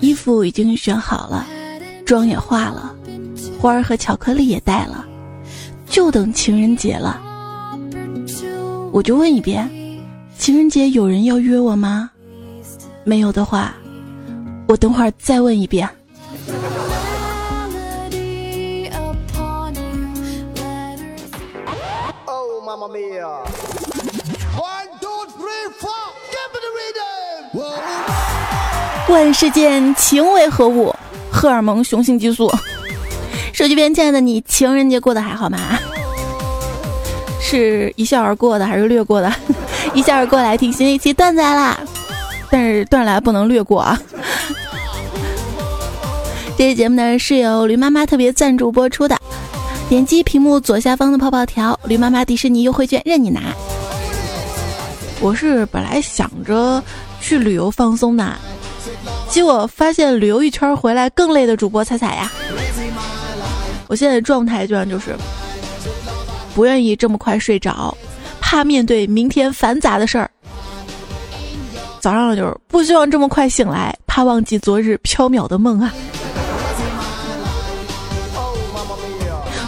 衣服已经选好了，妆也化了，花儿和巧克力也带了，就等情人节了。我就问一遍，情人节有人要约我吗？没有的话，我等会儿再问一遍。问世间情为何物？荷尔蒙、雄性激素。手机边，亲爱的你，情人节过得还好吗？是一笑而过的，还是略过的？一笑而过来听新一期段子来啦！但是段来不能略过啊！这期节目呢是由驴妈妈特别赞助播出的。点击屏幕左下方的泡泡条，驴妈妈迪士尼优惠券任你拿。我是本来想着去旅游放松的。结果发现旅游一圈回来更累的主播彩彩呀！我现在状态居然就是不愿意这么快睡着，怕面对明天繁杂的事儿。早上就是不希望这么快醒来，怕忘记昨日缥缈的梦啊！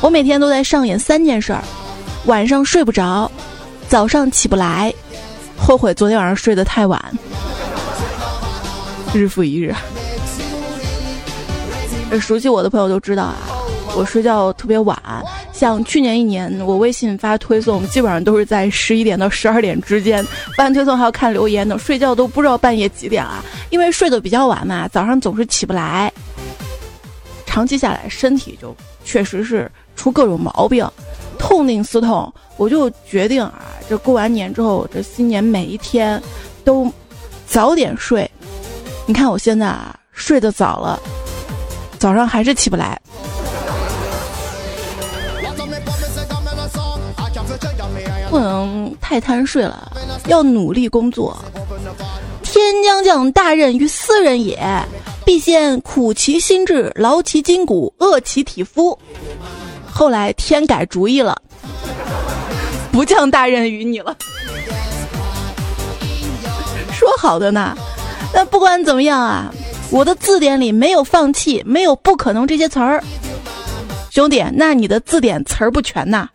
我每天都在上演三件事儿：晚上睡不着，早上起不来，后悔昨天晚上睡得太晚。日复一日，熟悉我的朋友都知道啊，我睡觉特别晚。像去年一年，我微信发推送，基本上都是在十一点到十二点之间。发推送还要看留言呢，睡觉都不知道半夜几点了。因为睡得比较晚嘛，早上总是起不来。长期下来，身体就确实是出各种毛病，痛定思痛，我就决定啊，这过完年之后，这新年每一天都早点睡。你看我现在啊，睡得早了，早上还是起不来。不能太贪睡了，要努力工作。天将降大任于斯人也，必先苦其心志，劳其筋骨，饿其体肤。后来天改主意了，不降大任于你了。说好的呢？那不管怎么样啊，我的字典里没有放弃，没有不可能这些词儿。兄弟，那你的字典词儿不全呐？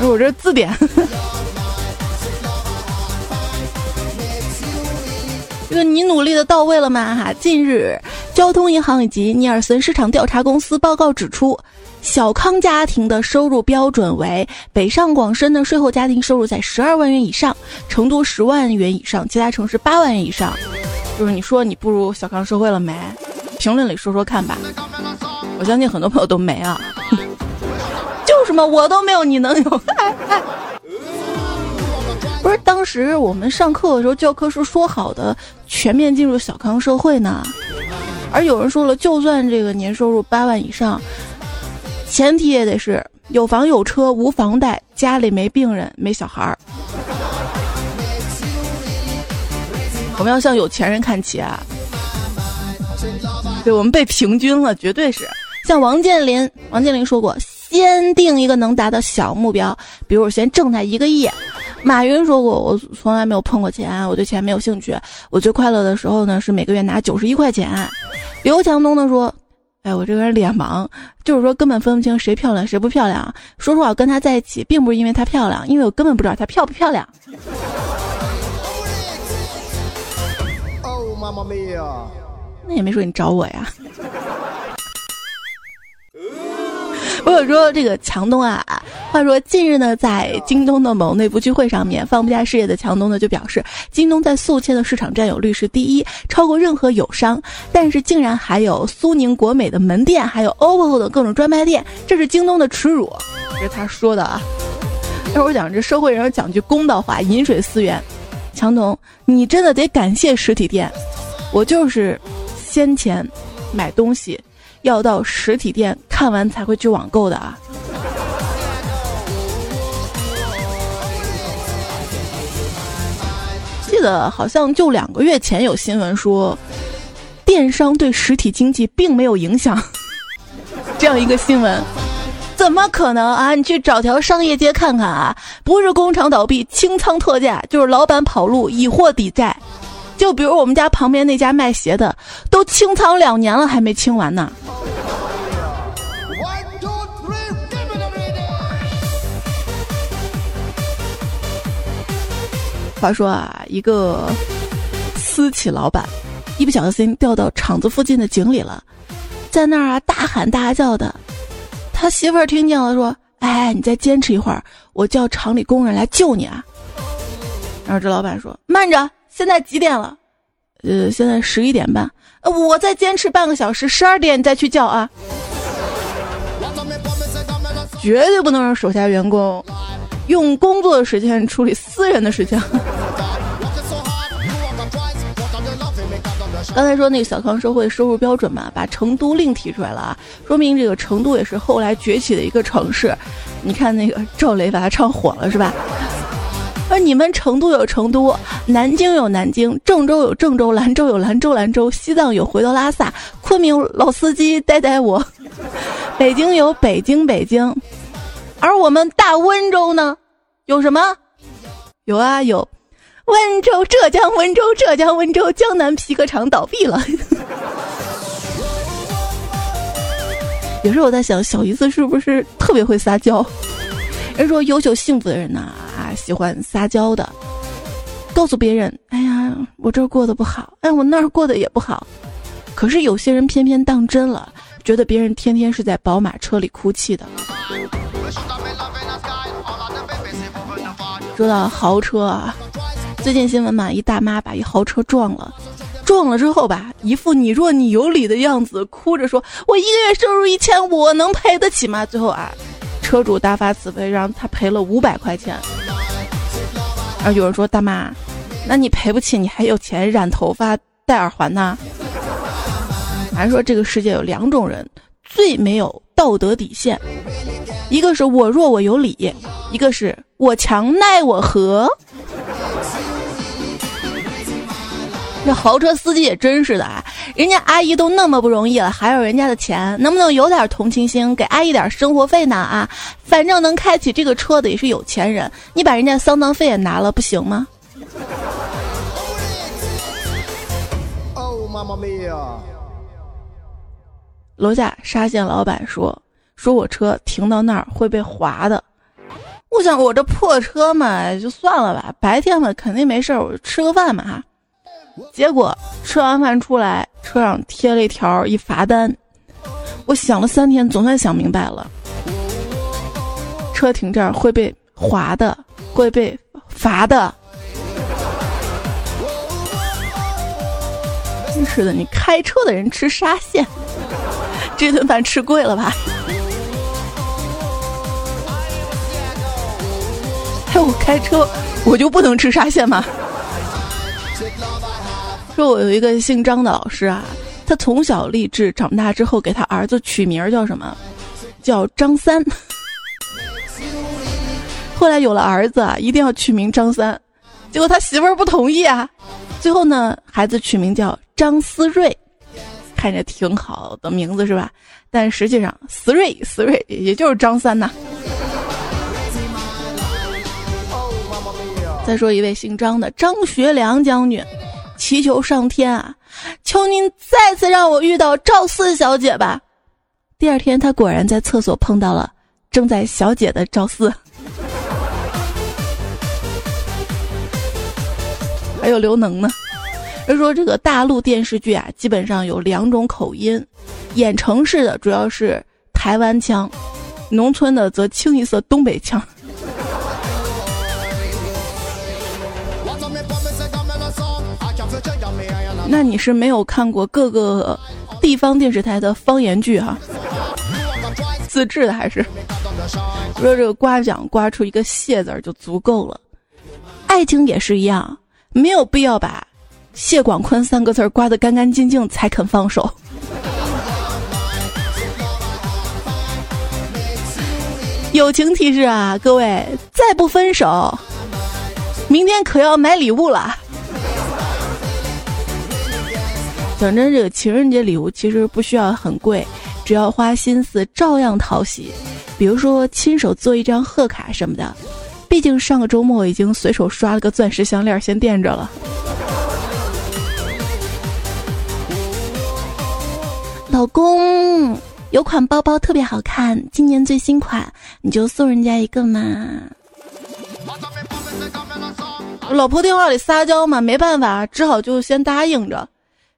我这字典，这个你努力的到位了吗？哈，近日，交通银行以及尼尔森市场调查公司报告指出。小康家庭的收入标准为北上广深的税后家庭收入在十二万元以上，成都十万元以上，其他城市八万元以上。就是你说你步入小康社会了没？评论里说说看吧。我相信很多朋友都没啊。就是嘛，我都没有，你能有？不是，当时我们上课的时候教科书说好的全面进入小康社会呢，而有人说了，就算这个年收入八万以上。前提也得是有房有车无房贷，家里没病人没小孩儿。我们要向有钱人看齐啊！对我们被平均了，绝对是。像王健林，王健林说过，先定一个能达到小目标，比如先挣他一个亿。马云说过，我从来没有碰过钱，我对钱没有兴趣。我最快乐的时候呢，是每个月拿九十一块钱。刘强东呢说。哎，我这个人脸盲，就是说根本分不清谁漂亮谁不漂亮。说实话，跟她在一起并不是因为她漂亮，因为我根本不知道她漂不漂亮。哦，妈妈咪呀！那也没说你找我呀。我有说这个强东啊，话说近日呢，在京东的某内部聚会上面，放不下事业的强东呢就表示，京东在宿迁的市场占有率是第一，超过任何友商，但是竟然还有苏宁、国美的门店，还有 OPPO 的各种专卖店，这是京东的耻辱。这是他说的啊。那我讲这社会人讲句公道话，饮水思源，强东，你真的得感谢实体店，我就是先前买东西。要到实体店看完才会去网购的啊！记得好像就两个月前有新闻说，电商对实体经济并没有影响，这样一个新闻。怎么可能啊？你去找条商业街看看啊，不是工厂倒闭清仓特价，就是老板跑路以货抵债。就比如我们家旁边那家卖鞋的，都清仓两年了还没清完呢。话说啊，一个私企老板，一不小心掉到厂子附近的井里了，在那儿啊大喊大叫的。他媳妇儿听见了，说：“哎，你再坚持一会儿，我叫厂里工人来救你啊。”然后这老板说：“慢着，现在几点了？呃，现在十一点半。呃我再坚持半个小时，十二点你再去叫啊。绝对不能让手下员工。”用工作的时间处理私人的事情。刚才说那个小康社会收入标准嘛，把成都另提出来了啊，说明这个成都也是后来崛起的一个城市。你看那个赵雷把它唱火了是吧？而你们成都有成都，南京有南京，郑州有郑州，兰州有兰州兰州，西藏有回到拉萨，昆明老司机带带我，北京有北京北京。而我们大温州呢，有什么？有啊，有温州、浙江温州、浙江温州江南皮革厂倒闭了。有时候我在想，小姨子是不是特别会撒娇？人说优秀幸福的人呐，啊，喜欢撒娇的，告诉别人：“哎呀，我这儿过得不好，哎，我那儿过得也不好。”可是有些人偏偏当真了，觉得别人天天是在宝马车里哭泣的。说到豪车啊，最近新闻嘛，一大妈把一豪车撞了，撞了之后吧，一副你若你有理的样子，哭着说：“我一个月收入一千，我能赔得起吗？”最后啊，车主大发慈悲，让他赔了五百块钱。然后有人说：“大妈，那你赔不起，你还有钱染头发、戴耳环呢？”还说这个世界有两种人最没有道德底线，一个是我弱我有理，一个是。我强奈我何？这豪车司机也真是的啊！人家阿姨都那么不容易了，还有人家的钱，能不能有点同情心，给阿姨点生活费呢？啊，反正能开起这个车的也是有钱人，你把人家丧葬费也拿了，不行吗？楼下沙县老板说：“说我车停到那儿会被划的。”我想我这破车嘛，就算了吧。白天嘛，肯定没事儿，我吃个饭嘛哈。结果吃完饭出来，车上贴了一条一罚单。我想了三天，总算想明白了。车停这儿会被划的，会被罚的。真是的，你开车的人吃沙县，这顿饭吃贵了吧？哎我开车，我就不能吃沙县吗？说我有一个姓张的老师啊，他从小立志，长大之后给他儿子取名叫什么？叫张三。后来有了儿子啊，一定要取名张三，结果他媳妇儿不同意啊。最后呢，孩子取名叫张思睿，看着挺好的名字是吧？但实际上，思睿思睿也就是张三呐。再说一位姓张的张学良将军，祈求上天啊，求您再次让我遇到赵四小姐吧。第二天，他果然在厕所碰到了正在小姐的赵四。还有刘能呢。他说这个大陆电视剧啊，基本上有两种口音，演城市的主要是台湾腔，农村的则清一色东北腔。那你是没有看过各个地方电视台的方言剧哈？自制的还是？说这个刮奖刮出一个谢字儿就足够了，爱情也是一样，没有必要把谢广坤三个字刮得干干净净才肯放手。友情提示啊，各位再不分手，明天可要买礼物了。反正，这个情人节礼物其实不需要很贵，只要花心思照样讨喜。比如说亲手做一张贺卡什么的。毕竟上个周末已经随手刷了个钻石项链，先垫着了。老公，有款包包特别好看，今年最新款，你就送人家一个嘛。老婆电话里撒娇嘛，没办法，只好就先答应着。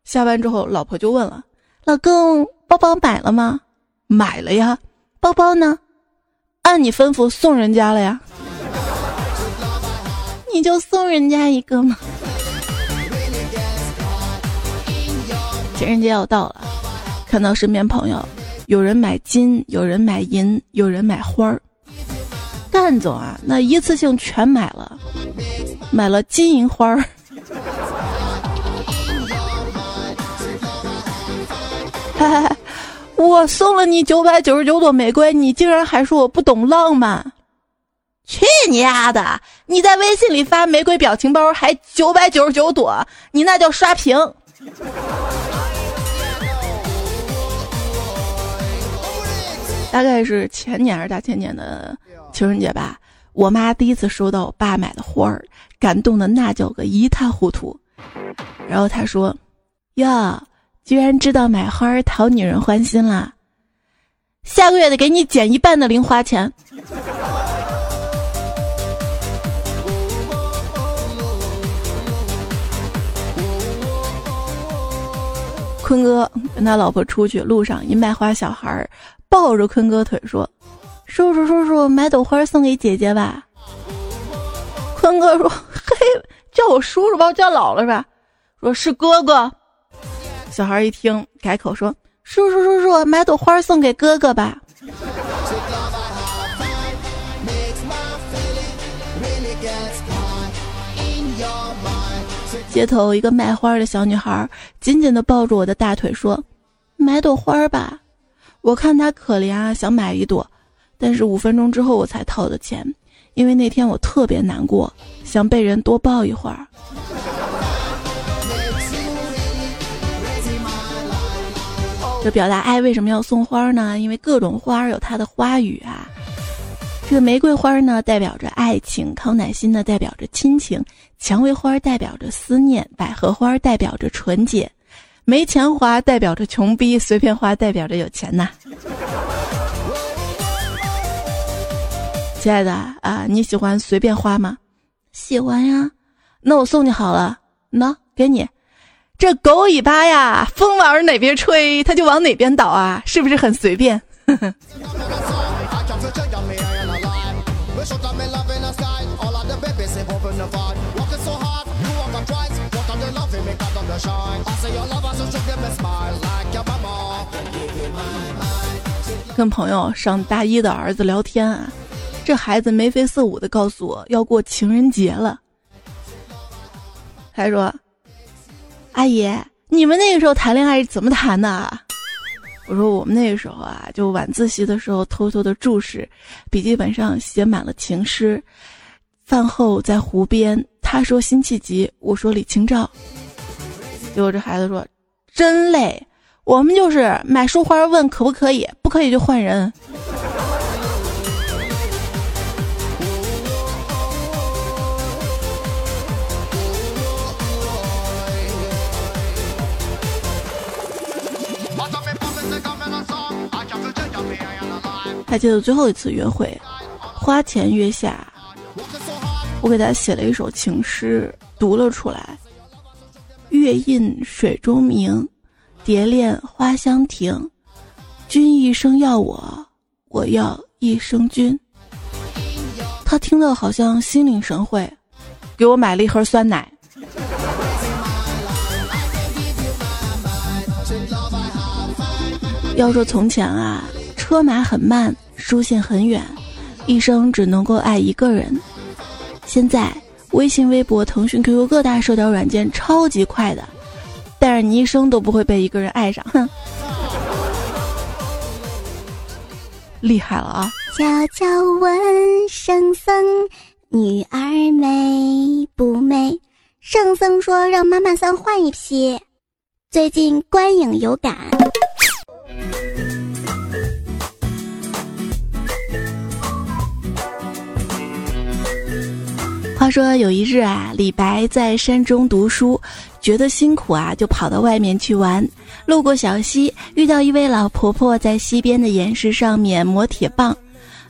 下班之后，老婆就问了：“老公，包包买了吗？”“买了呀。”“包包呢？”“按你吩咐送人家了呀。”“你就送人家一个嘛。”情人节要到了，看到身边朋友，有人买金，有人买银，有人买花儿。干总啊，那一次性全买了，买了金银花儿。我送了你九百九十九朵玫瑰，你竟然还说我不懂浪漫？去你丫的！你在微信里发玫瑰表情包还九百九十九朵，你那叫刷屏。大概是前年还是大前年的情人节吧，我妈第一次收到我爸买的花儿，感动的那叫个一塌糊涂。然后她说：“呀，居然知道买花儿讨女人欢心啦！下个月得给你减一半的零花钱。”坤哥跟他老婆出去，路上一卖花小孩儿。抱着坤哥腿说：“叔叔叔叔，买朵花送给姐姐吧。”坤哥说：“嘿，叫我叔叔吧，叫姥姥吧。”说是哥哥。小孩一听，改口说：“叔叔叔叔，买朵花送给哥哥吧。”街头一个卖花的小女孩紧紧地抱住我的大腿说：“买朵花吧。”我看她可怜啊，想买一朵，但是五分钟之后我才掏的钱，因为那天我特别难过，想被人多抱一会儿。这表达爱为什么要送花呢？因为各种花有它的花语啊。这个玫瑰花呢代表着爱情，康乃馨呢代表着亲情，蔷薇花代表着思念，百合花代表着纯洁。没钱花代表着穷逼，随便花代表着有钱呐。亲爱的啊，你喜欢随便花吗？喜欢呀。那我送你好了，喏，给你。这狗尾巴呀，风往哪边吹，它就往哪边倒啊，是不是很随便？跟朋友上大一的儿子聊天啊，这孩子眉飞色舞的告诉我要过情人节了。还说：“阿姨，你们那个时候谈恋爱是怎么谈的？”我说：“我们那个时候啊，就晚自习的时候偷偷的注视，笔记本上写满了情诗。饭后在湖边，他说辛弃疾，我说李清照。结果这孩子说：真累。”我们就是买束花问可不可以，不可以就换人。还记得最后一次约会，花前月下，我给他写了一首情诗，读了出来：月映水中明。蝶恋花香亭，君一生要我，我要一生君。他听的好像心领神会，给我买了一盒酸奶。要说从前啊，车马很慢，书信很远，一生只能够爱一个人。现在微信、微博、腾讯、QQ 各大社交软件超级快的。但是你一生都不会被一个人爱上，哼，厉害了啊！悄悄问圣僧，女儿美不美？圣僧说让妈妈桑换一批，最近观影有感。话说有一日啊李白在山中读书觉得辛苦啊就跑到外面去玩路过小溪遇到一位老婆婆在溪边的岩石上面磨铁棒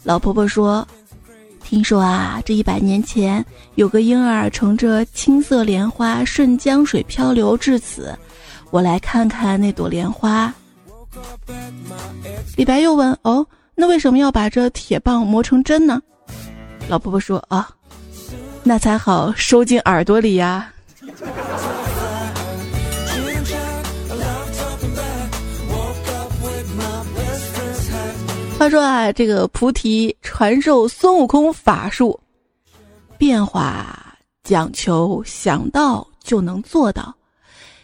老婆婆说听说啊这一百年前有个婴儿乘着青色莲花顺江水漂流至此我来看看那朵莲花。李白又问：“哦，那为什么要把这铁棒磨成针呢？”老婆婆说：“啊。”那才好收进耳朵里呀。话说啊，这个菩提传授孙悟空法术，变化讲求想到就能做到。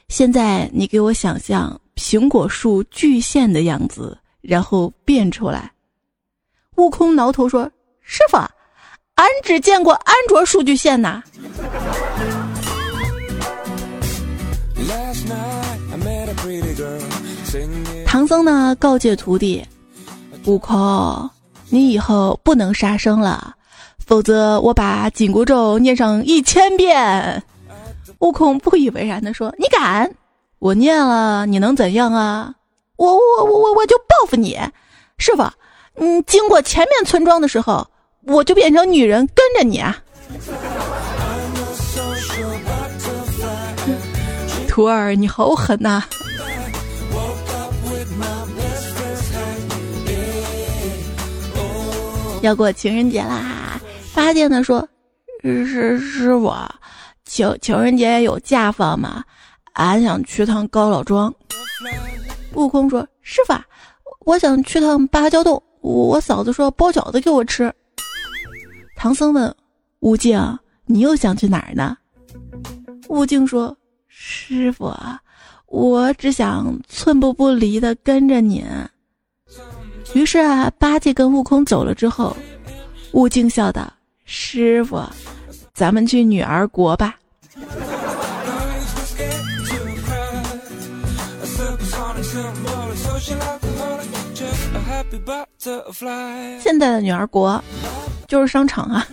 现在你给我想象苹果树巨线的样子，然后变出来。悟空挠头说：“师傅。”俺只见过安卓数据线呐。唐僧呢告诫徒弟：“悟空，你以后不能杀生了，否则我把紧箍咒念上一千遍。”悟空不以为然的说：“你敢？我念了，你能怎样啊？我我我我我就报复你，师傅。嗯，经过前面村庄的时候。”我就变成女人跟着你啊！徒儿，你好狠呐！要过情人节啦！发现的说：“师师傅，情情人节有假放吗？俺想去趟高老庄。”悟空说：“师傅，我想去趟芭蕉洞，我嫂子说包饺子给我吃。”唐僧问悟净：“你又想去哪儿呢？”悟净说：“师傅，我只想寸步不离的跟着您。”于是啊，八戒跟悟空走了之后，悟净笑道：“师傅，咱们去女儿国吧。”现在的女儿国。就是商场啊！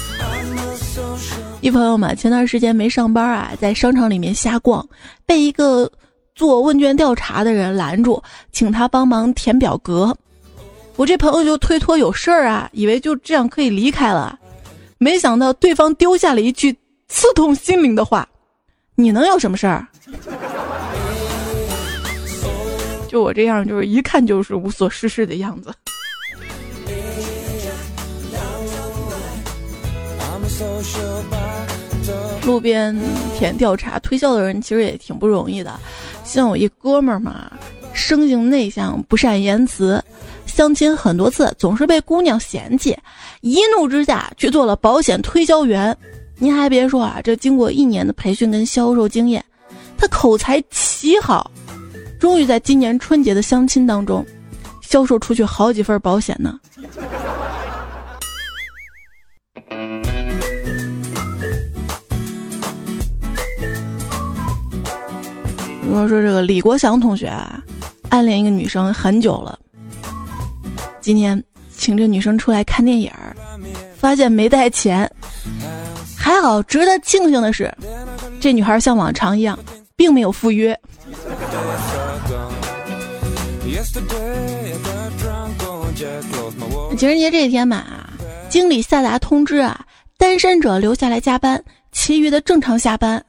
一朋友嘛，前段时间没上班啊，在商场里面瞎逛，被一个做问卷调查的人拦住，请他帮忙填表格。我这朋友就推脱有事儿啊，以为就这样可以离开了，没想到对方丢下了一句刺痛心灵的话：“你能有什么事儿？”就我这样，就是一看就是无所事事的样子。路边填调查推销的人其实也挺不容易的，像我一哥们儿嘛，生性内向，不善言辞，相亲很多次总是被姑娘嫌弃，一怒之下去做了保险推销员。您还别说啊，这经过一年的培训跟销售经验，他口才奇好，终于在今年春节的相亲当中，销售出去好几份保险呢。比如说，这个李国祥同学啊，暗恋一个女生很久了。今天请这女生出来看电影，发现没带钱。还好，值得庆幸的是，这女孩像往常一样，并没有赴约。情人节这一天嘛，经理下达通知啊，单身者留下来加班，其余的正常下班。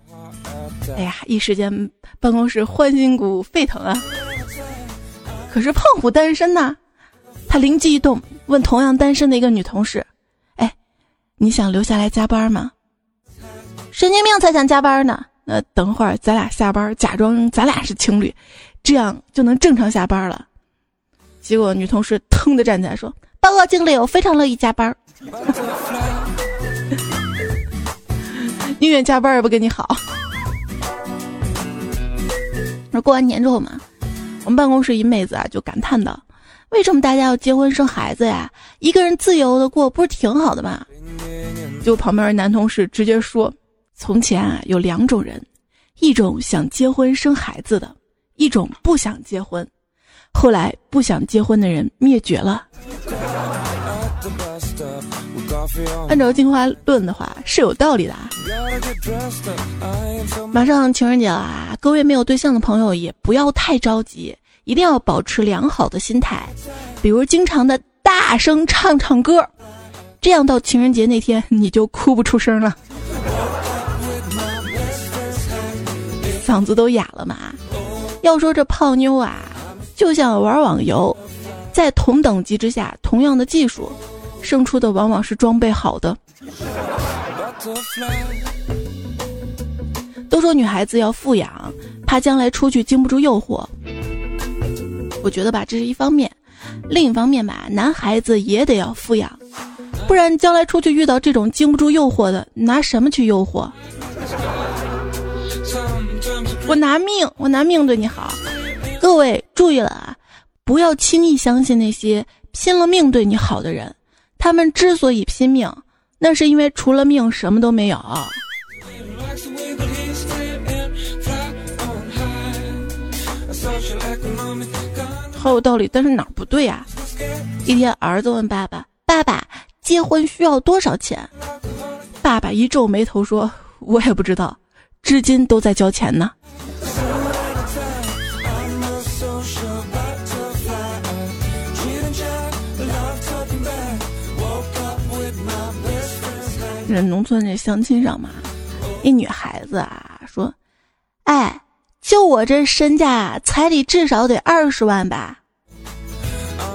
哎呀，一时间办公室欢欣鼓沸腾啊！可是胖虎单身呐，他灵机一动，问同样单身的一个女同事：“哎，你想留下来加班吗？”神经病才想加班呢！那等会儿咱俩下班，假装咱俩是情侣，这样就能正常下班了。结果女同事腾的站起来说：“报告经理，我非常乐意加班。宁愿加班也不跟你好。”那过完年之后嘛，我们办公室一妹子啊就感叹道：“为什么大家要结婚生孩子呀？一个人自由的过不是挺好的吗？”就旁边男同事直接说：“从前啊有两种人，一种想结婚生孩子的，一种不想结婚。后来不想结婚的人灭绝了。”按照进化论的话是有道理的。马上情人节了啊，各位没有对象的朋友也不要太着急，一定要保持良好的心态，比如经常的大声唱唱歌，这样到情人节那天你就哭不出声了，嗓子都哑了嘛。要说这泡妞啊，就像玩网游，在同等级之下，同样的技术，胜出的往往是装备好的。都说女孩子要富养，怕将来出去经不住诱惑。我觉得吧，这是一方面；另一方面吧，男孩子也得要富养，不然将来出去遇到这种经不住诱惑的，拿什么去诱惑？我拿命，我拿命对你好。各位注意了啊，不要轻易相信那些拼了命对你好的人。他们之所以拼命，那是因为除了命什么都没有。好有道理，但是哪儿不对呀？一天，儿子问爸爸：“爸爸，结婚需要多少钱？”爸爸一皱眉头说：“我也不知道，至今都在交钱呢。”这农村这相亲上嘛，一女孩子啊说：“哎，就我这身价，彩礼至少得二十万吧。”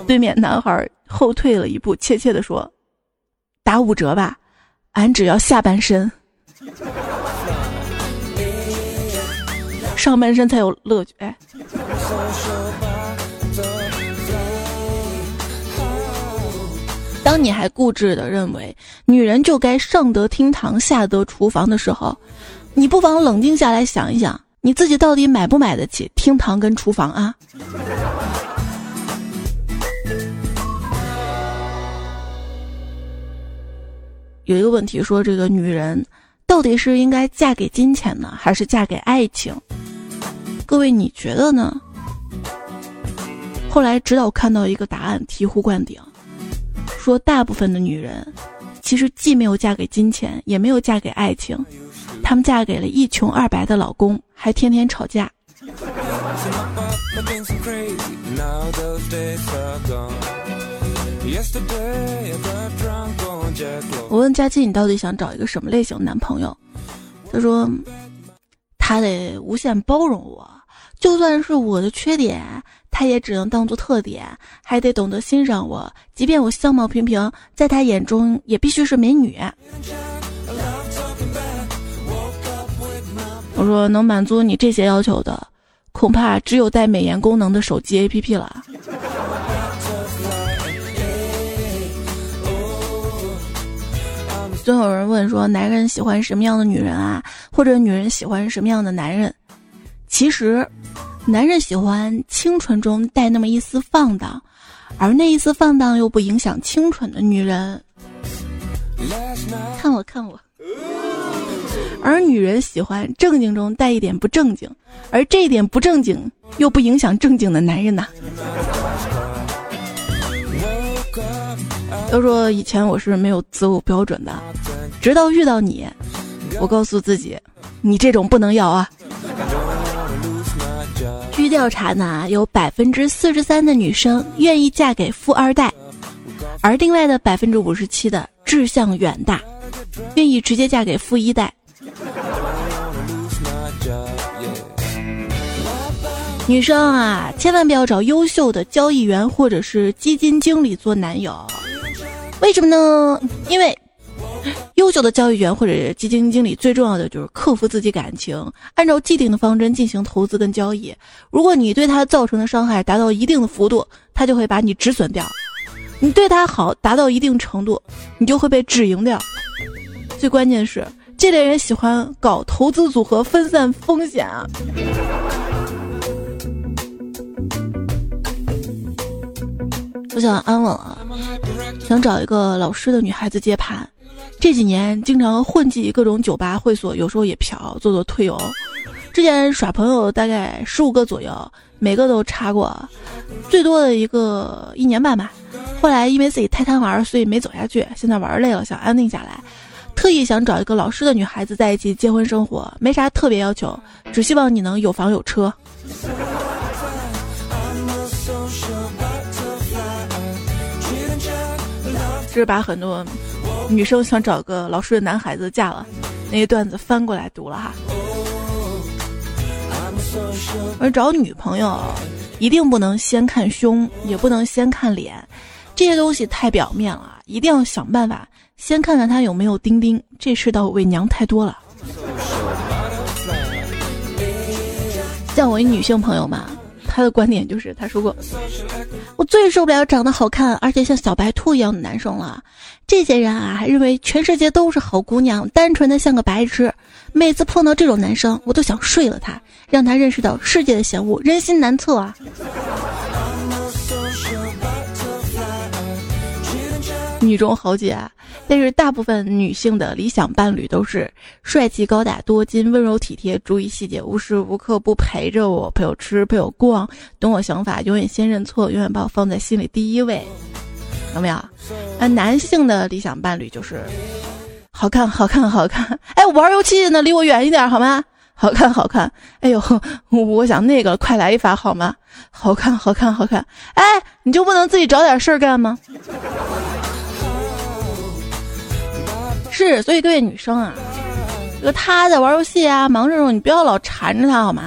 对面男孩后退了一步，怯怯的说：“打五折吧，俺只要下半身，上半身才有乐趣。”哎。当你还固执的认为女人就该上得厅堂下得厨房的时候，你不妨冷静下来想一想，你自己到底买不买得起厅堂跟厨房啊？有一个问题说，这个女人到底是应该嫁给金钱呢，还是嫁给爱情？各位你觉得呢？后来直到看到一个答案，醍醐灌顶。说大部分的女人，其实既没有嫁给金钱，也没有嫁给爱情，她们嫁给了一穷二白的老公，还天天吵架。我问佳琪，你到底想找一个什么类型男朋友？他说，他得无限包容我，就算是我的缺点。他也只能当做特点，还得懂得欣赏我，即便我相貌平平，在他眼中也必须是美女。我说能满足你这些要求的，恐怕只有带美颜功能的手机 APP 了。总有人问说，男人喜欢什么样的女人啊？或者女人喜欢什么样的男人？其实。男人喜欢清纯中带那么一丝放荡，而那一丝放荡又不影响清纯的女人。看我，看我。而女人喜欢正经中带一点不正经，而这一点不正经又不影响正经的男人呐。都说以前我是没有择偶标准的，直到遇到你，我告诉自己，你这种不能要啊。调查呢，有百分之四十三的女生愿意嫁给富二代，而另外的百分之五十七的志向远大，愿意直接嫁给富一代。女生啊，千万不要找优秀的交易员或者是基金经理做男友，为什么呢？因为。优秀的交易员或者基金经理，最重要的就是克服自己感情，按照既定的方针进行投资跟交易。如果你对他造成的伤害达到一定的幅度，他就会把你止损掉；你对他好达到一定程度，你就会被止盈掉。最关键是，这类人喜欢搞投资组合，分散风险啊。我想安稳啊，想找一个老实的女孩子接盘。这几年经常混迹各种酒吧会所，有时候也嫖，做做推油。之前耍朋友大概十五个左右，每个都插过，最多的一个一年半吧。后来因为自己太贪玩，所以没走下去。现在玩累了，想安定下来，特意想找一个老实的女孩子在一起结婚生活，没啥特别要求，只希望你能有房有车。这 是把很多女生想找个老实的男孩子嫁了，那些段子翻过来读了哈。而找女朋友，一定不能先看胸，也不能先看脸，这些东西太表面了，一定要想办法先看看他有没有丁丁。这世道伪娘太多了。像我一女性朋友嘛。她的观点就是，她说过，我最受不了长得好看而且像小白兔一样的男生了。这些人啊，还认为全世界都是好姑娘，单纯的像个白痴。每次碰到这种男生，我都想睡了他，让他认识到世界的险恶，人心难测啊。女中豪杰，但是大部分女性的理想伴侣都是帅气高大多金温柔体贴注意细节无时无刻不陪着我陪我吃陪我逛懂我想法永远先认错永远把我放在心里第一位，有没有？啊男性的理想伴侣就是好看好看好看，哎，玩游戏呢，离我远一点好吗？好看好看，哎呦，我想那个快来一发好吗？好看好看好看，哎，你就不能自己找点事儿干吗？是，所以各位女生啊，这个他在玩游戏啊，忙这种，你不要老缠着他好吗？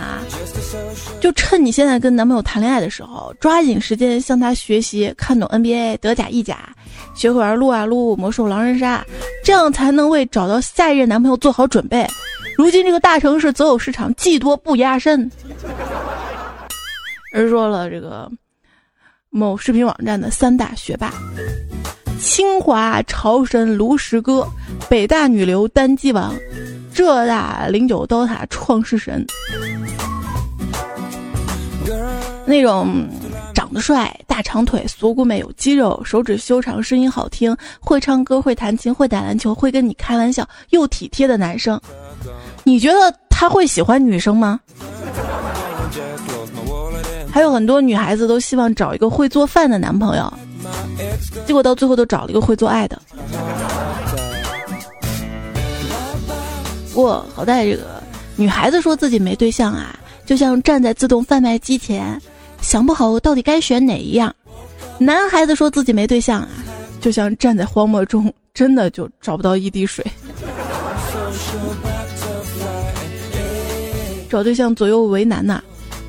就趁你现在跟男朋友谈恋爱的时候，抓紧时间向他学习，看懂 NBA，德甲、意甲，学会玩撸啊撸、魔兽、狼人杀，这样才能为找到下一任男朋友做好准备。如今这个大城市择偶市场技多不压身。而说了这个某视频网站的三大学霸。清华潮神卢石哥，北大女流单机王，浙大零九刀塔创世神。那种长得帅、大长腿、锁骨美、有肌肉、手指修长、声音好听、会唱歌、会弹琴、会打篮球、会跟你开玩笑又体贴的男生，你觉得他会喜欢女生吗？还有很多女孩子都希望找一个会做饭的男朋友。结果到最后都找了一个会做爱的。不过好在这个女孩子说自己没对象啊，就像站在自动贩卖机前，想不好到底该选哪一样；男孩子说自己没对象啊，就像站在荒漠中，真的就找不到一滴水。找对象左右为难呐。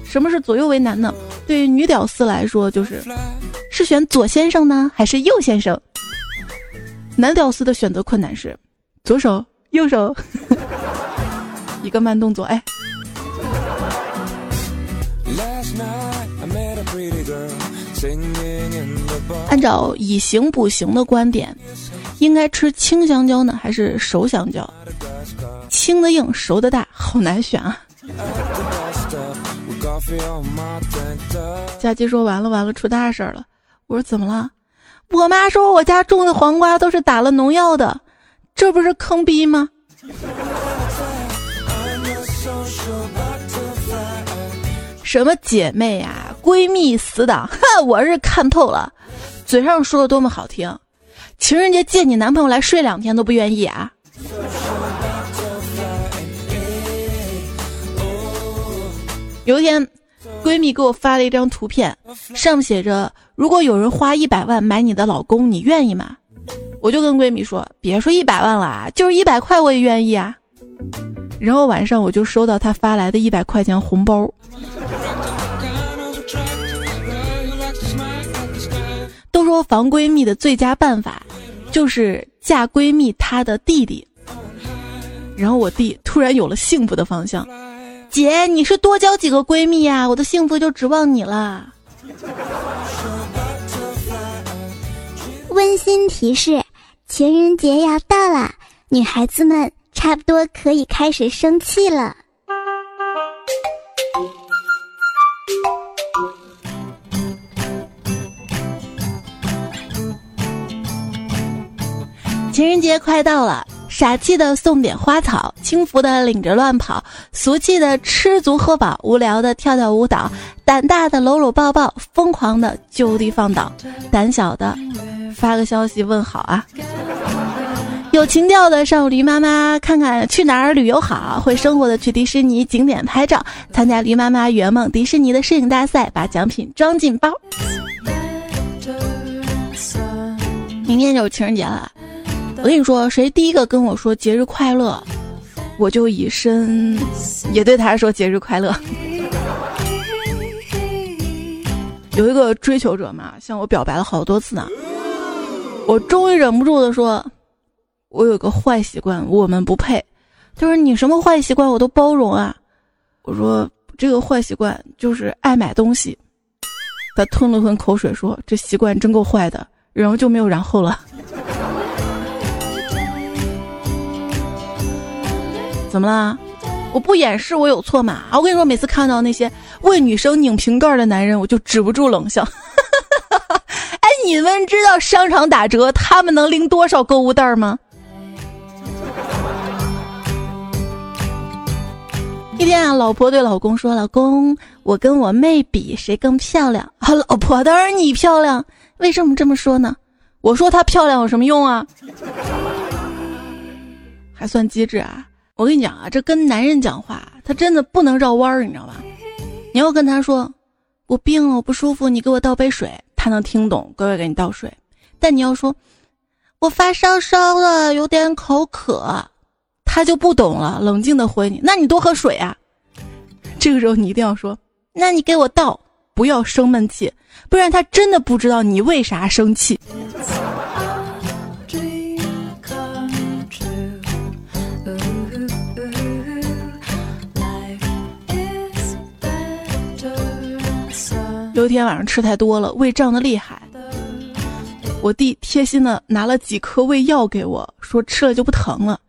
什么是左右为难呢？对于女屌丝来说，就是是选左先生呢，还是右先生？男屌丝的选择困难是左手、右手，一个慢动作。哎，按照以形补形的观点，应该吃青香蕉呢，还是熟香蕉？青的硬，熟的大，好难选啊。佳琪说完了完了，出大事了！我说怎么了？我妈说我家种的黄瓜都是打了农药的，这不是坑逼吗？什么姐妹呀，闺蜜死党，哼，我是看透了，嘴上说的多么好听，情人节借你男朋友来睡两天都不愿意啊！有一天，闺蜜给我发了一张图片，上面写着：“如果有人花一百万买你的老公，你愿意吗？”我就跟闺蜜说：“别说一百万了，就是一百块我也愿意啊。”然后晚上我就收到她发来的一百块钱红包。都说防闺蜜的最佳办法就是嫁闺蜜她的弟弟。然后我弟突然有了幸福的方向。姐，你是多交几个闺蜜呀？我的幸福就指望你了。温馨提示：情人节要到了，女孩子们差不多可以开始生气了。情人节快到了。傻气的送点花草，轻浮的领着乱跑，俗气的吃足喝饱，无聊的跳跳舞蹈，胆大的搂搂抱抱，疯狂的就地放倒，胆小的发个消息问好啊。有情调的上驴妈妈看看去哪儿旅游好，会生活的去迪士尼景点拍照，参加驴妈妈圆梦迪士尼的摄影大赛，把奖品装进包。明天就是情人节了，我跟你说，谁第一个跟我说节日快乐，我就以身也对他说节日快乐。有一个追求者嘛，向我表白了好多次呢，我终于忍不住的说。我有个坏习惯，我们不配。他说：“你什么坏习惯我都包容啊。”我说：“这个坏习惯就是爱买东西。”他吞了吞口水说：“这习惯真够坏的。”然后就没有然后了。怎么啦？我不掩饰我有错嘛？我跟你说，每次看到那些为女生拧瓶盖的男人，我就止不住冷笑。哎，你们知道商场打折他们能拎多少购物袋吗？一天啊，老婆对老公说：“老公，我跟我妹比谁更漂亮？”啊，老婆，当然你漂亮。为什么这么说呢？我说她漂亮有什么用啊？还算机智啊！我跟你讲啊，这跟男人讲话，他真的不能绕弯儿，你知道吧？你要跟他说：“我病了，我不舒服，你给我倒杯水。”他能听懂，乖乖给你倒水。但你要说：“我发烧烧了，有点口渴。”他就不懂了，冷静的回你：“那你多喝水啊。”这个时候你一定要说：“那你给我倒，不要生闷气，不然他真的不知道你为啥生气。”有一天晚上吃太多了，胃胀的厉害。我弟贴心的拿了几颗胃药给我，说吃了就不疼了。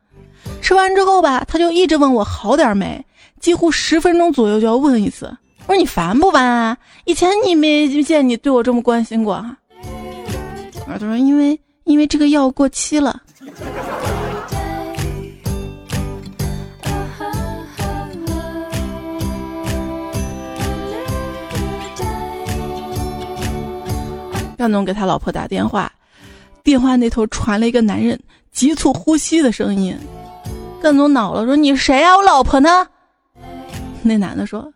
吃完之后吧，他就一直问我好点没，几乎十分钟左右就要问一次。我说你烦不烦啊？以前你没见你对我这么关心过哈。他说因为因为这个药过期了。干总给他老婆打电话，电话那头传了一个男人急促呼吸的声音。干总恼了，说：“你谁啊？我老婆呢？”那男的说：“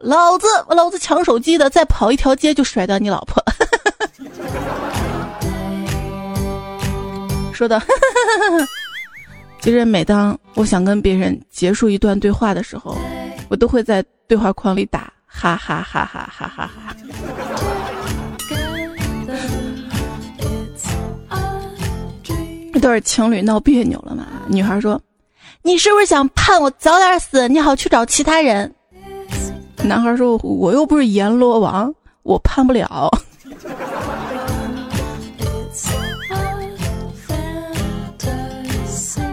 老子，我老子抢手机的，再跑一条街就甩掉你老婆。”说的，其实每当我想跟别人结束一段对话的时候，我都会在对话框里打哈哈哈哈哈哈哈。一对情侣闹别扭了嘛？女孩说。你是不是想盼我早点死，你好去找其他人？男孩说：“我又不是阎罗王，我盼不了。”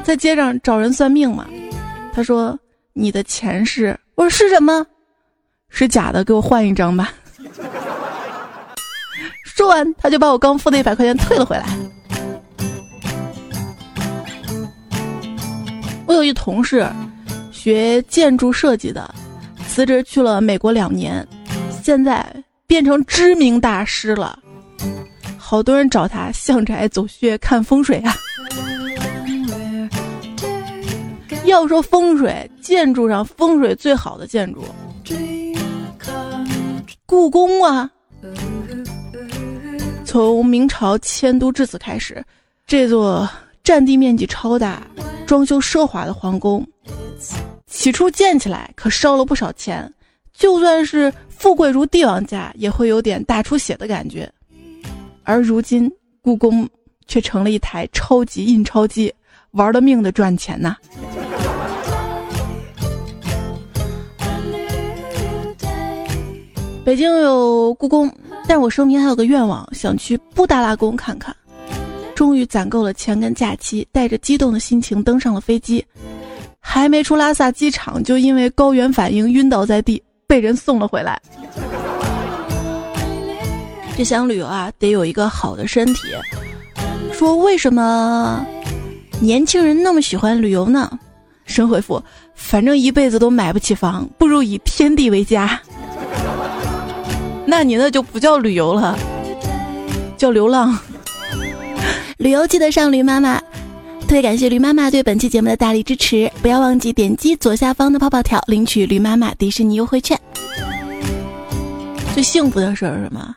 在街上找人算命嘛？他说：“你的前世。”我说：“是什么？是假的，给我换一张吧。”说完，他就把我刚付的一百块钱退了回来。有一同事，学建筑设计的，辞职去了美国两年，现在变成知名大师了，好多人找他相宅走穴看风水啊。要说风水，建筑上风水最好的建筑，故宫啊，从明朝迁都至此开始，这座占地面积超大。装修奢华的皇宫，起初建起来可烧了不少钱，就算是富贵如帝王家，也会有点大出血的感觉。而如今故宫却成了一台超级印钞机，玩了命的赚钱呐！北京有故宫，但我生平还有个愿望，想去布达拉宫看看。终于攒够了钱跟假期，带着激动的心情登上了飞机，还没出拉萨机场，就因为高原反应晕倒在地，被人送了回来。这想旅游啊，得有一个好的身体。说为什么年轻人那么喜欢旅游呢？神回复：反正一辈子都买不起房，不如以天地为家。那你那就不叫旅游了，叫流浪。旅游记得上驴妈妈，特别感谢驴妈妈对本期节目的大力支持。不要忘记点击左下方的泡泡条，领取驴妈妈迪士尼优惠券。最幸福的事儿是什么？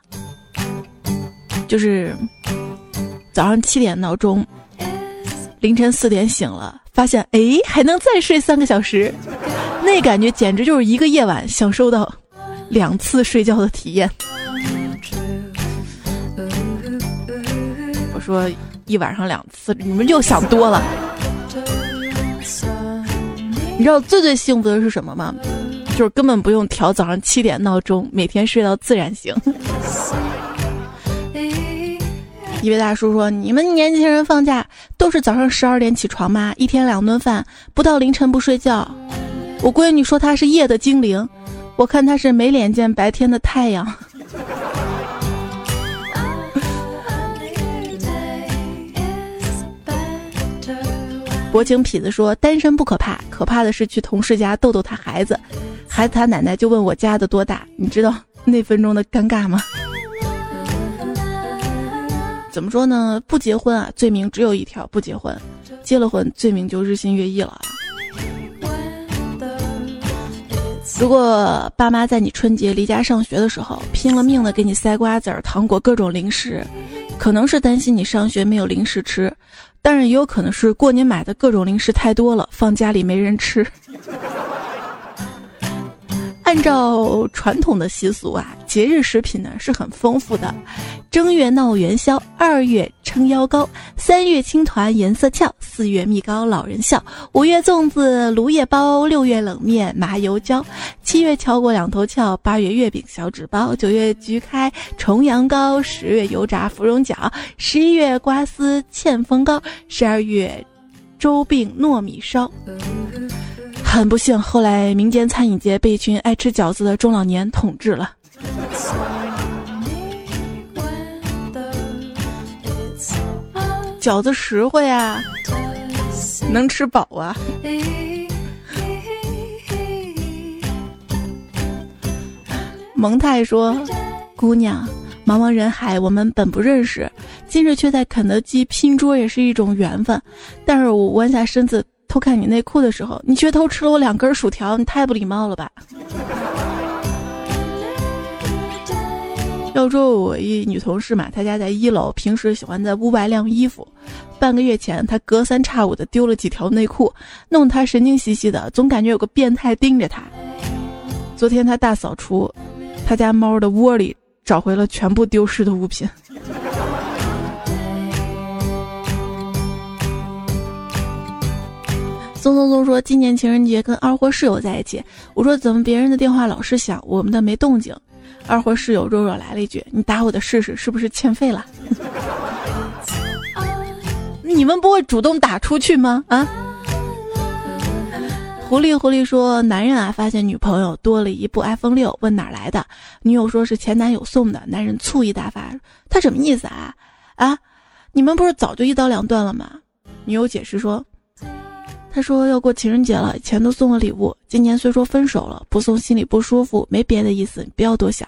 就是早上七点闹钟。凌晨四点醒了，发现哎还能再睡三个小时，那感觉简直就是一个夜晚享受到两次睡觉的体验。我说一晚上两次，你们又想多了。你知道最最幸福的是什么吗？就是根本不用调早上七点闹钟，每天睡到自然醒。一位大叔说：“你们年轻人放假都是早上十二点起床吗？一天两顿饭，不到凌晨不睡觉。”我闺女说她是夜的精灵，我看她是没脸见白天的太阳。薄情痞子说：“单身不可怕，可怕的是去同事家逗逗他孩子，孩子他奶奶就问我家的多大，你知道那分钟的尴尬吗？” 怎么说呢？不结婚啊，罪名只有一条；不结婚，结了婚，罪名就日新月异了。如果爸妈在你春节离家上学的时候拼了命的给你塞瓜子儿、糖果、各种零食，可能是担心你上学没有零食吃，但是也有可能是过年买的各种零食太多了，放家里没人吃。按照传统的习俗啊，节日食品呢是很丰富的。正月闹元宵，二月撑腰糕，三月青团颜色俏，四月蜜糕老人笑，五月粽子芦叶包，六月冷面麻油椒，七月敲过两头翘，八月月饼小纸包，九月菊开重阳糕，十月油炸芙蓉饺，十一月瓜丝欠风糕，十二月粥饼糯米烧。很不幸，后来民间餐饮界被一群爱吃饺子的中老年统治了。饺子实惠啊，能吃饱啊。蒙太说：“姑娘，茫茫人海，我们本不认识，今日却在肯德基拼桌，也是一种缘分。但是我弯下身子。”偷看你内裤的时候，你却偷吃了我两根薯条，你太不礼貌了吧！要说我一女同事嘛，她家在一楼，平时喜欢在屋外晾衣服。半个月前，她隔三差五的丢了几条内裤，弄她神经兮兮的，总感觉有个变态盯着她。昨天她大扫除，她家猫的窝里找回了全部丢失的物品。松松松说：“今年情人节跟二货室友在一起。”我说：“怎么别人的电话老是响，我们的没动静？”二货室友弱弱来了一句：“你打我的试试，是不是欠费了？” 你们不会主动打出去吗？啊！狐狸狐狸说：“男人啊，发现女朋友多了一部 iPhone 六，问哪来的？女友说是前男友送的。男人醋意大发，他什么意思啊？啊！你们不是早就一刀两断了吗？”女友解释说。他说要过情人节了，钱都送了礼物。今年虽说分手了，不送心里不舒服，没别的意思，你不要多想。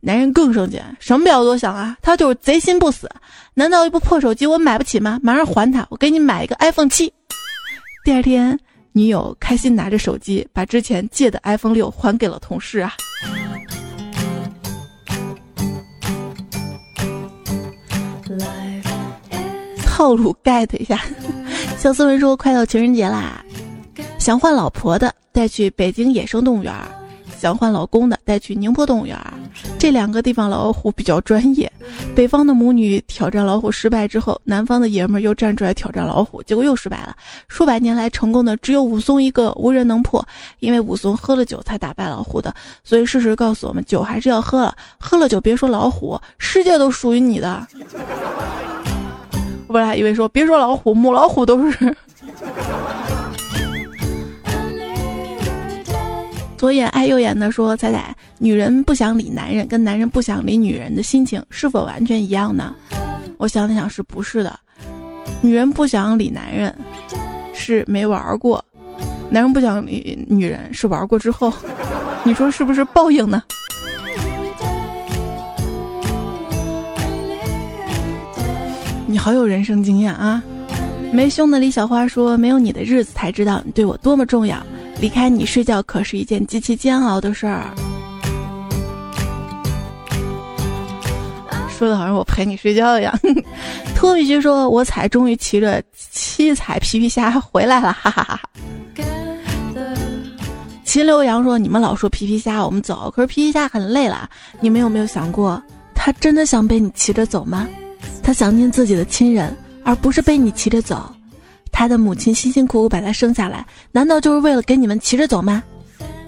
男人更生气，什么不要多想啊？他就是贼心不死。难道一部破手机我买不起吗？马上还他，我给你买一个 iPhone 七。第二天，女友开心拿着手机，把之前借的 iPhone 六还给了同事啊。套路 get 一下。小思文说：“快到情人节啦，想换老婆的带去北京野生动物园，想换老公的带去宁波动物园。这两个地方老虎比较专业。北方的母女挑战老虎失败之后，南方的爷们儿又站出来挑战老虎，结果又失败了。数百年来成功的只有武松一个，无人能破。因为武松喝了酒才打败老虎的，所以事实告诉我们，酒还是要喝了。喝了酒，别说老虎，世界都属于你的。”不是，以为说别说老虎，母老虎都是。左眼爱右眼的说：“彩彩，女人不想理男人，跟男人不想理女人的心情是否完全一样呢？”我想了想，是不是的？女人不想理男人，是没玩过；男人不想理女人，是玩过之后。你说是不是报应呢？你好有人生经验啊！没胸的李小花说：“没有你的日子才知道你对我多么重要，离开你睡觉可是一件极其煎熬的事儿。”说的好像我陪你睡觉一样。托比须说：“我才终于骑着七彩皮皮虾回来了，哈哈哈哈。”秦刘洋说：“你们老说皮皮虾，我们走，可是皮皮虾很累了。你们有没有想过，他真的想被你骑着走吗？他想念自己的亲人，而不是被你骑着走。他的母亲辛辛苦苦把他生下来，难道就是为了给你们骑着走吗？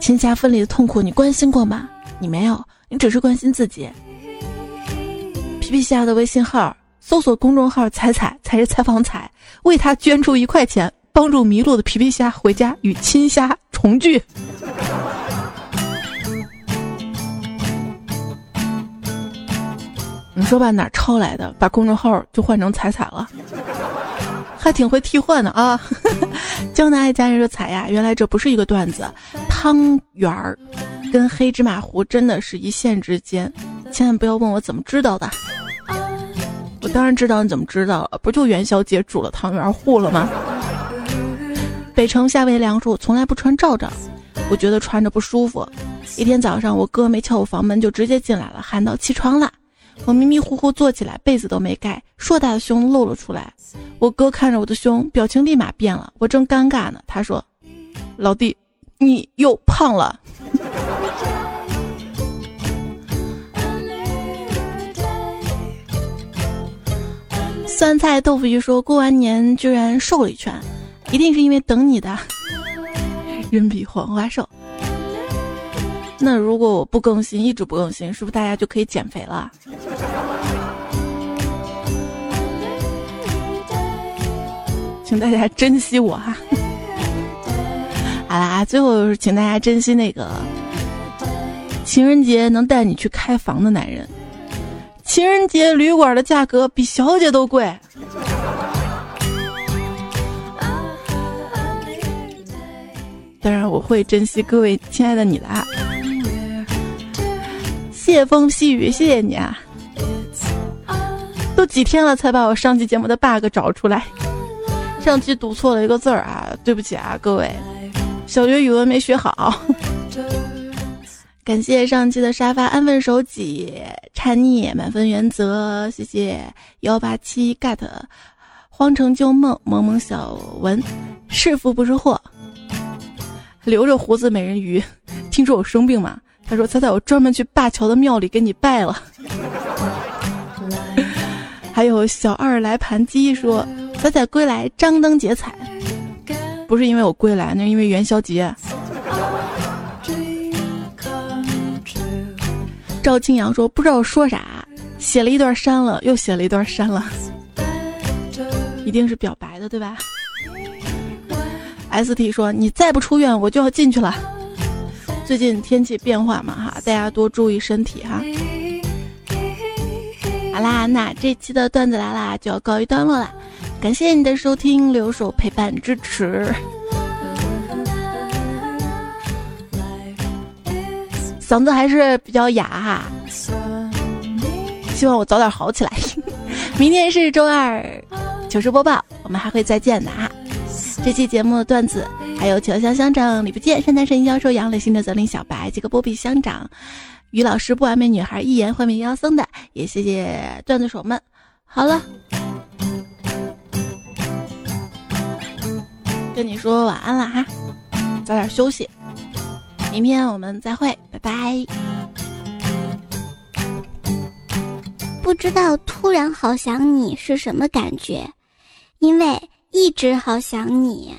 亲家分离的痛苦，你关心过吗？你没有，你只是关心自己。皮皮虾的微信号，搜索公众号‘彩彩才是采访彩’，为他捐出一块钱。”帮助迷路的皮皮虾回家与亲虾重聚。你说吧，哪抄来的？把公众号就换成彩彩了，还挺会替换的啊！江南爱家人说彩呀，原来这不是一个段子。汤圆儿跟黑芝麻糊真的是一线之间，千万不要问我怎么知道的。我当然知道你怎么知道了，不就元宵节煮了汤圆糊了吗？北城夏威凉说：“我从来不穿罩罩，我觉得穿着不舒服。一天早上，我哥没敲我房门就直接进来了，喊到：‘起床了！’我迷迷糊糊坐起来，被子都没盖，硕大的胸露了出来。我哥看着我的胸，表情立马变了。我正尴尬呢，他说：‘老弟，你又胖了。’酸菜豆腐鱼说过完年居然瘦了一圈。”一定是因为等你的 人比黄花瘦。那如果我不更新，一直不更新，是不是大家就可以减肥了？请大家珍惜我哈。好啦，最后请大家珍惜那个情人节能带你去开房的男人。情人节旅馆的价格比小姐都贵。当然，我会珍惜各位亲爱的你的啊！谢风细雨，谢谢你啊！都几天了才把我上期节目的 bug 找出来，上期读错了一个字儿啊，对不起啊，各位，小学语文没学好。感谢上期的沙发安分守己、叛逆满分原则，谢谢幺八七 get，荒城旧梦、萌萌小文，是福不是祸。留着胡子美人鱼，听说我生病嘛？他说：“猜猜我专门去灞桥的庙里给你拜了。”还有小二来盘鸡说：“仔仔归来，张灯结彩。”不是因为我归来，那是因为元宵节。赵青阳说：“不知道说啥，写了一段删了，又写了一段删了，一定是表白的，对吧？” S T 说：“你再不出院，我就要进去了。”最近天气变化嘛，哈，大家多注意身体哈。好啦，那这期的段子来啦，就要告一段落啦。感谢你的收听，留守陪伴支持。嗓子还是比较哑哈，希望我早点好起来。明天是周二，糗事播报，我们还会再见的哈。这期节目的段子还有乔香乡长、李不见、山丹神教授、杨磊、新的泽林、小白几个波比乡长、于老师、不完美女孩、一言幻灭妖僧的，也谢谢段子手们。好了，跟你说晚安了哈，早点休息，明天我们再会，拜拜。不知道突然好想你是什么感觉，因为。一直好想你。